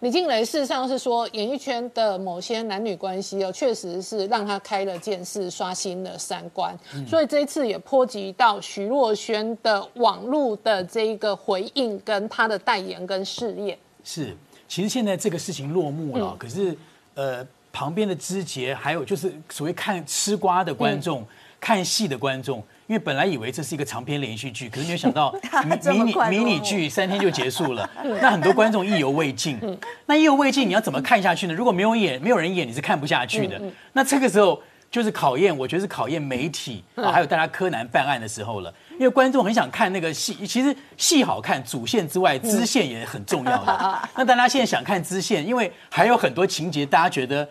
李静蕾事实上是说，演艺圈的某些男女关系哦，确实是让他开了见识，刷新了三观。所以这一次也波及到徐若瑄的网络的这一个回应，跟他的代言跟事业。是，其实现在这个事情落幕了，可是呃，旁边的枝节，还有就是所谓看吃瓜的观众、看戏的观众，因为本来以为这是一个长篇连续剧，可是没有想到 <laughs> 迷你迷你剧三天就结束了，<laughs> 那很多观众意犹未尽。那意犹未尽，你要怎么看下去呢？如果没有演，没有人演，你是看不下去的。那这个时候就是考验，我觉得是考验媒体啊，还有大家柯南办案的时候了。因为观众很想看那个戏，其实戏好看，主线之外，支线也很重要的。<laughs> 那大家现在想看支线，因为还有很多情节，大家觉得。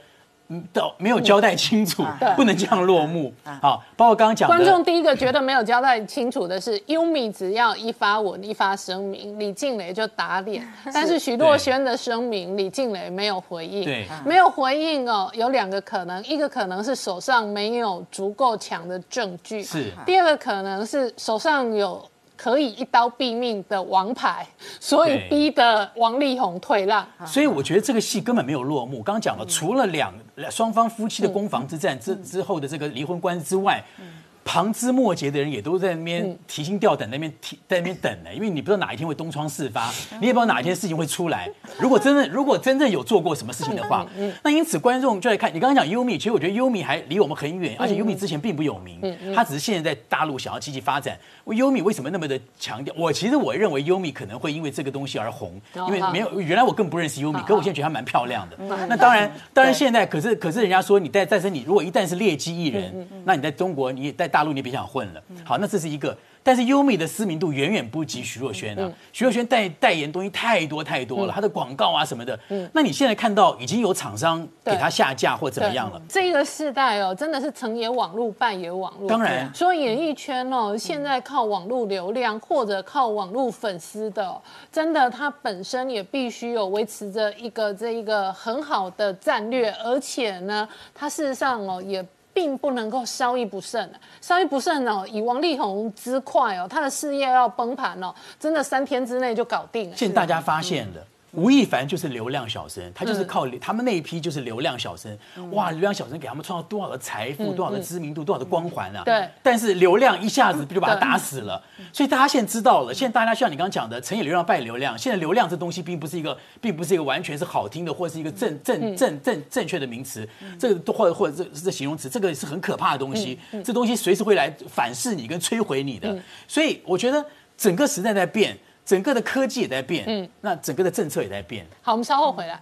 嗯，都没有交代清楚，不能这样落幕。好，包括刚刚讲，观众第一个觉得没有交代清楚的是，优米只要一发文、一发声明，李静蕾就打脸。<laughs> 但是徐若瑄的声明，李静蕾没有回应。对，没有回应哦，有两个可能，一个可能是手上没有足够强的证据，是；第二个可能是手上有。可以一刀毙命的王牌，所以逼得王力宏退让。所以我觉得这个戏根本没有落幕。刚刚讲了，除了两双方夫妻的攻防之战之之后的这个离婚官司之外。旁枝末节的人也都在那边提心吊胆，那边提 <laughs> 在那边等呢，因为你不知道哪一天会东窗事发，你也不知道哪一天事情会出来。如果真的如果真正有做过什么事情的话，那因此观众就来看。你刚刚讲优米，其实我觉得优米还离我们很远，而且优米之前并不有名，他只是现在在大陆想要积极发展。优米为什么那么的强调？我其实我认为优米可能会因为这个东西而红，因为没有原来我更不认识优米，可我现在觉得她蛮漂亮的。那当然，当然现在可是可是人家说你在但是你如果一旦是劣迹艺人，那你在中国你在大陆你别想混了。好，那这是一个，但是优米的知名度远远不及徐若瑄啊。徐若瑄代代言东西太多太多了，她的广告啊什么的。嗯，那你现在看到已经有厂商给她下架或怎么样了？这个时代哦，真的是成也网络，败也网络。当然，所以演艺圈哦，现在靠网络流量或者靠网络粉丝的，真的他本身也必须有维持着一个这一个很好的战略，而且呢，他事实上哦也。并不能够稍一不慎稍一不慎哦，以王力宏之快哦，他的事业要崩盘哦，真的三天之内就搞定了。现在大家发现了。吴亦凡就是流量小生，他就是靠他们那一批就是流量小生，哇，流量小生给他们创造多少的财富，多少的知名度，多少的光环啊！对。但是流量一下子就把他打死了，所以大家现在知道了。现在大家像你刚刚讲的，成也流量败流量。现在流量这东西并不是一个，并不是一个完全是好听的，或者是一个正正正正正确的名词。这个或者或者这是形容词，这个是很可怕的东西。这东西随时会来反噬你跟摧毁你的。所以我觉得整个时代在变。整个的科技也在变，嗯，那整个的政策也在变。好，我们稍后回来。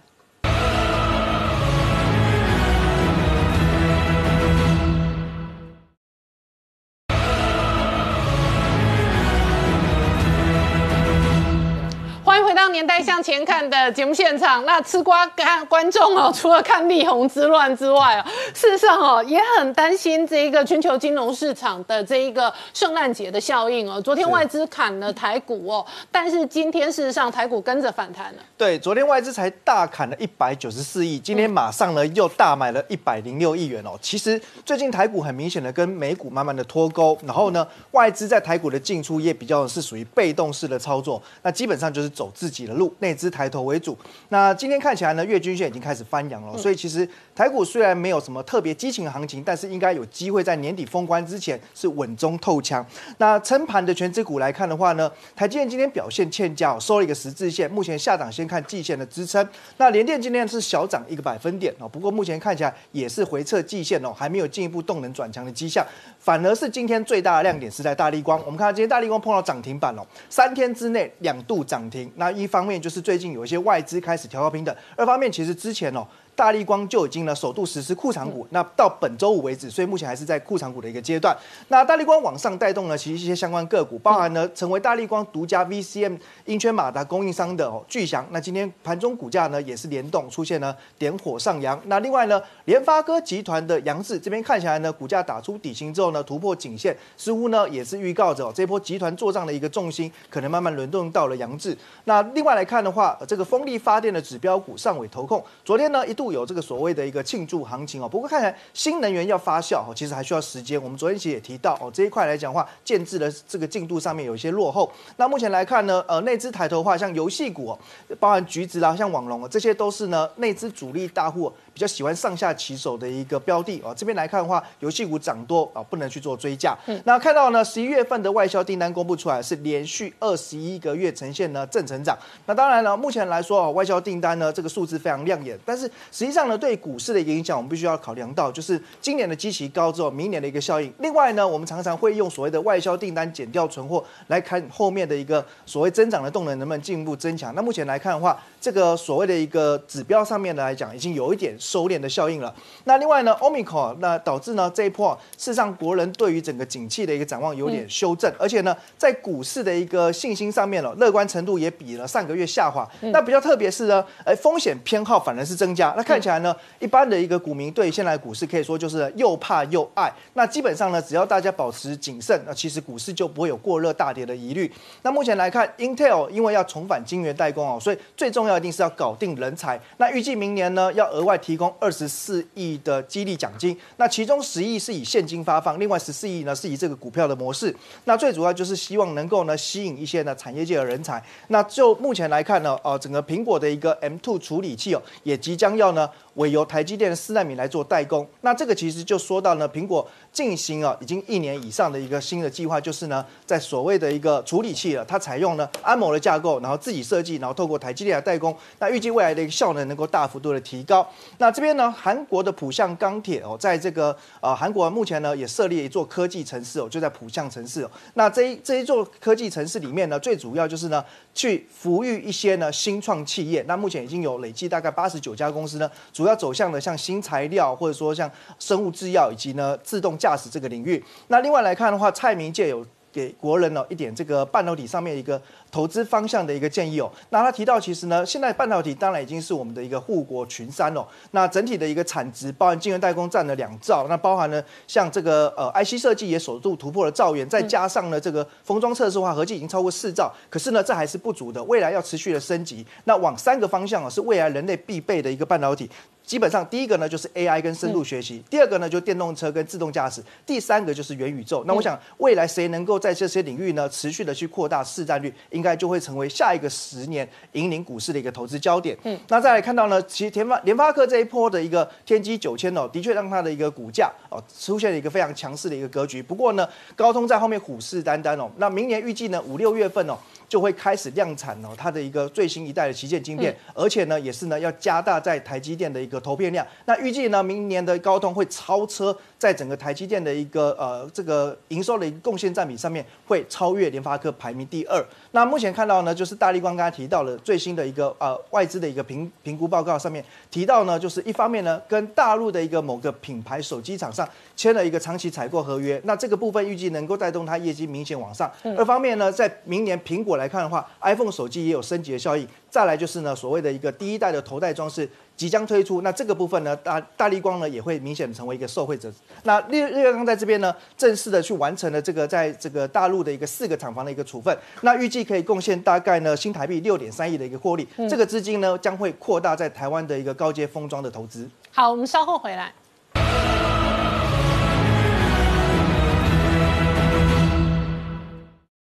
年代向前看的节目现场，那吃瓜看观众哦，除了看力宏之乱之外哦，事实上哦也很担心这一个全球金融市场的这一个圣诞节的效应哦。昨天外资砍了台股哦，但是今天事实上台股跟着反弹了。对，昨天外资才大砍了一百九十四亿，今天马上呢又大买了一百零六亿元哦。其实最近台股很明显的跟美股慢慢的脱钩，然后呢外资在台股的进出也比较是属于被动式的操作，那基本上就是走自己。己的路，内资抬头为主。那今天看起来呢，月均线已经开始翻扬了，所以其实台股虽然没有什么特别激情的行情，但是应该有机会在年底封关之前是稳中透强。那撑盘的全指股来看的话呢，台积电今天表现欠佳，收了一个十字线，目前下档先看季线的支撑。那联电今天是小涨一个百分点哦，不过目前看起来也是回撤季线哦，还没有进一步动能转强的迹象。反而是今天最大的亮点是在大力光，我们看到今天大力光碰到涨停板了，三天之内两度涨停。那一方面就是最近有一些外资开始调高平等，二方面其实之前哦。大力光就已经呢首度实施库藏股，那到本周五为止，所以目前还是在库藏股的一个阶段。那大力光往上带动呢，其实一些相关个股，包含呢成为大力光独家 VCM 英圈马达供应商的哦巨翔，那今天盘中股价呢也是联动出现呢点火上扬。那另外呢，联发科集团的杨志这边看起来呢，股价打出底薪之后呢，突破颈线，似乎呢也是预告着这波集团做账的一个重心可能慢慢轮动到了杨志。那另外外来看的话，这个风力发电的指标股上尾投控，昨天呢一度。有这个所谓的一个庆祝行情哦，不过看起来新能源要发酵哦，其实还需要时间。我们昨天其实也提到哦，这一块来讲的话，建制的这个进度上面有一些落后。那目前来看呢，呃，内资抬头的话，像游戏股，包含橘子啦，像网龙啊，这些都是呢内资主力大户。比较喜欢上下起手的一个标的啊，这边来看的话，游戏股涨多啊，不能去做追价。那看到呢，十一月份的外销订单公布出来，是连续二十一个月呈现呢正成长。那当然了，目前来说啊，外销订单呢这个数字非常亮眼，但是实际上呢，对股市的一个影响，我们必须要考量到，就是今年的基期高之后，明年的一个效应。另外呢，我们常常会用所谓的外销订单减掉存货来看后面的一个所谓增长的动能能不能进一步增强。那目前来看的话，这个所谓的一个指标上面的来讲，已经有一点。收敛的效应了。那另外呢，omicron 那导致呢这一波，事实上国人对于整个景气的一个展望有点修正，而且呢，在股市的一个信心上面了，乐观程度也比了上个月下滑。那比较特别是呢，哎，风险偏好反而是增加。那看起来呢，一般的一个股民对现在股市可以说就是又怕又爱。那基本上呢，只要大家保持谨慎，那其实股市就不会有过热大跌的疑虑。那目前来看，Intel 因为要重返晶圆代工哦，所以最重要一定是要搞定人才。那预计明年呢，要额外提。供二十四亿的激励奖金，那其中十亿是以现金发放，另外十四亿呢是以这个股票的模式。那最主要就是希望能够呢吸引一些呢产业界的人才。那就目前来看呢，呃，整个苹果的一个 M2 处理器哦，也即将要呢。委由台积电的四纳米来做代工，那这个其实就说到呢，苹果进行啊已经一年以上的一个新的计划，就是呢在所谓的一个处理器了，它采用呢安某的架构，然后自己设计，然后透过台积电来代工，那预计未来的一个效能能够大幅度的提高。那这边呢，韩国的浦项钢铁哦，在这个呃韩国目前呢也设立一座科技城市哦，就在浦项城市哦。那这一这一座科技城市里面呢，最主要就是呢去服务一些呢新创企业。那目前已经有累计大概八十九家公司呢，主要走向的像新材料，或者说像生物制药，以及呢自动驾驶这个领域。那另外来看的话，蔡明介有给国人呢一点这个半导体上面一个。投资方向的一个建议哦，那他提到其实呢，现在半导体当然已经是我们的一个护国群山哦。那整体的一个产值，包含晶圆代工占了两兆，那包含呢像这个呃 IC 设计也首度突破了兆元，再加上呢这个封装测试化合计已经超过四兆。可是呢这还是不足的，未来要持续的升级。那往三个方向啊，是未来人类必备的一个半导体。基本上第一个呢就是 AI 跟深度学习，第二个呢就电动车跟自动驾驶，第三个就是元宇宙。那我想未来谁能够在这些领域呢持续的去扩大市占率，应该就会成为下一个十年引领股市的一个投资焦点。嗯，那再来看到呢，其实联发联发科这一波的一个天玑九千哦，的确让它的一个股价哦出现了一个非常强势的一个格局。不过呢，高通在后面虎视眈眈哦，那明年预计呢五六月份哦。就会开始量产哦，它的一个最新一代的旗舰晶片，而且呢，也是呢要加大在台积电的一个投片量。那预计呢，明年的高通会超车，在整个台积电的一个呃这个营收的一个贡献占比上面，会超越联发科排名第二。那目前看到呢，就是大力光刚才提到了最新的一个呃外资的一个评评估报告上面提到呢，就是一方面呢，跟大陆的一个某个品牌手机厂商签了一个长期采购合约，那这个部分预计能够带动它业绩明显往上。二方面呢，在明年苹果来看的话，iPhone 手机也有升级的效应。再来就是呢，所谓的一个第一代的头戴装饰即将推出，那这个部分呢，大大力光呢也会明显成为一个受惠者。那日日月光在这边呢，正式的去完成了这个在这个大陆的一个四个厂房的一个处分，那预计可以贡献大概呢新台币六点三亿的一个获利，这个资金呢将会扩大在台湾的一个高阶封装的投资。好，我们稍后回来。